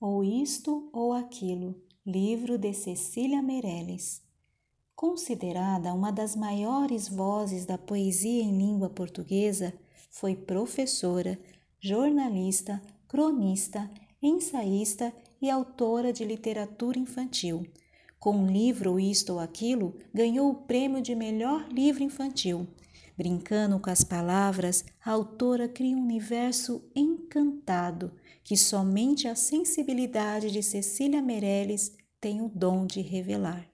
ou isto ou aquilo, livro de Cecília Meirelles. Considerada uma das maiores vozes da poesia em língua portuguesa, foi professora, jornalista, cronista, ensaísta e autora de literatura infantil. Com o livro Isto ou Aquilo, ganhou o prêmio de melhor livro infantil. Brincando com as palavras, a autora cria um universo encantado que somente a sensibilidade de Cecília Meirelles tem o dom de revelar.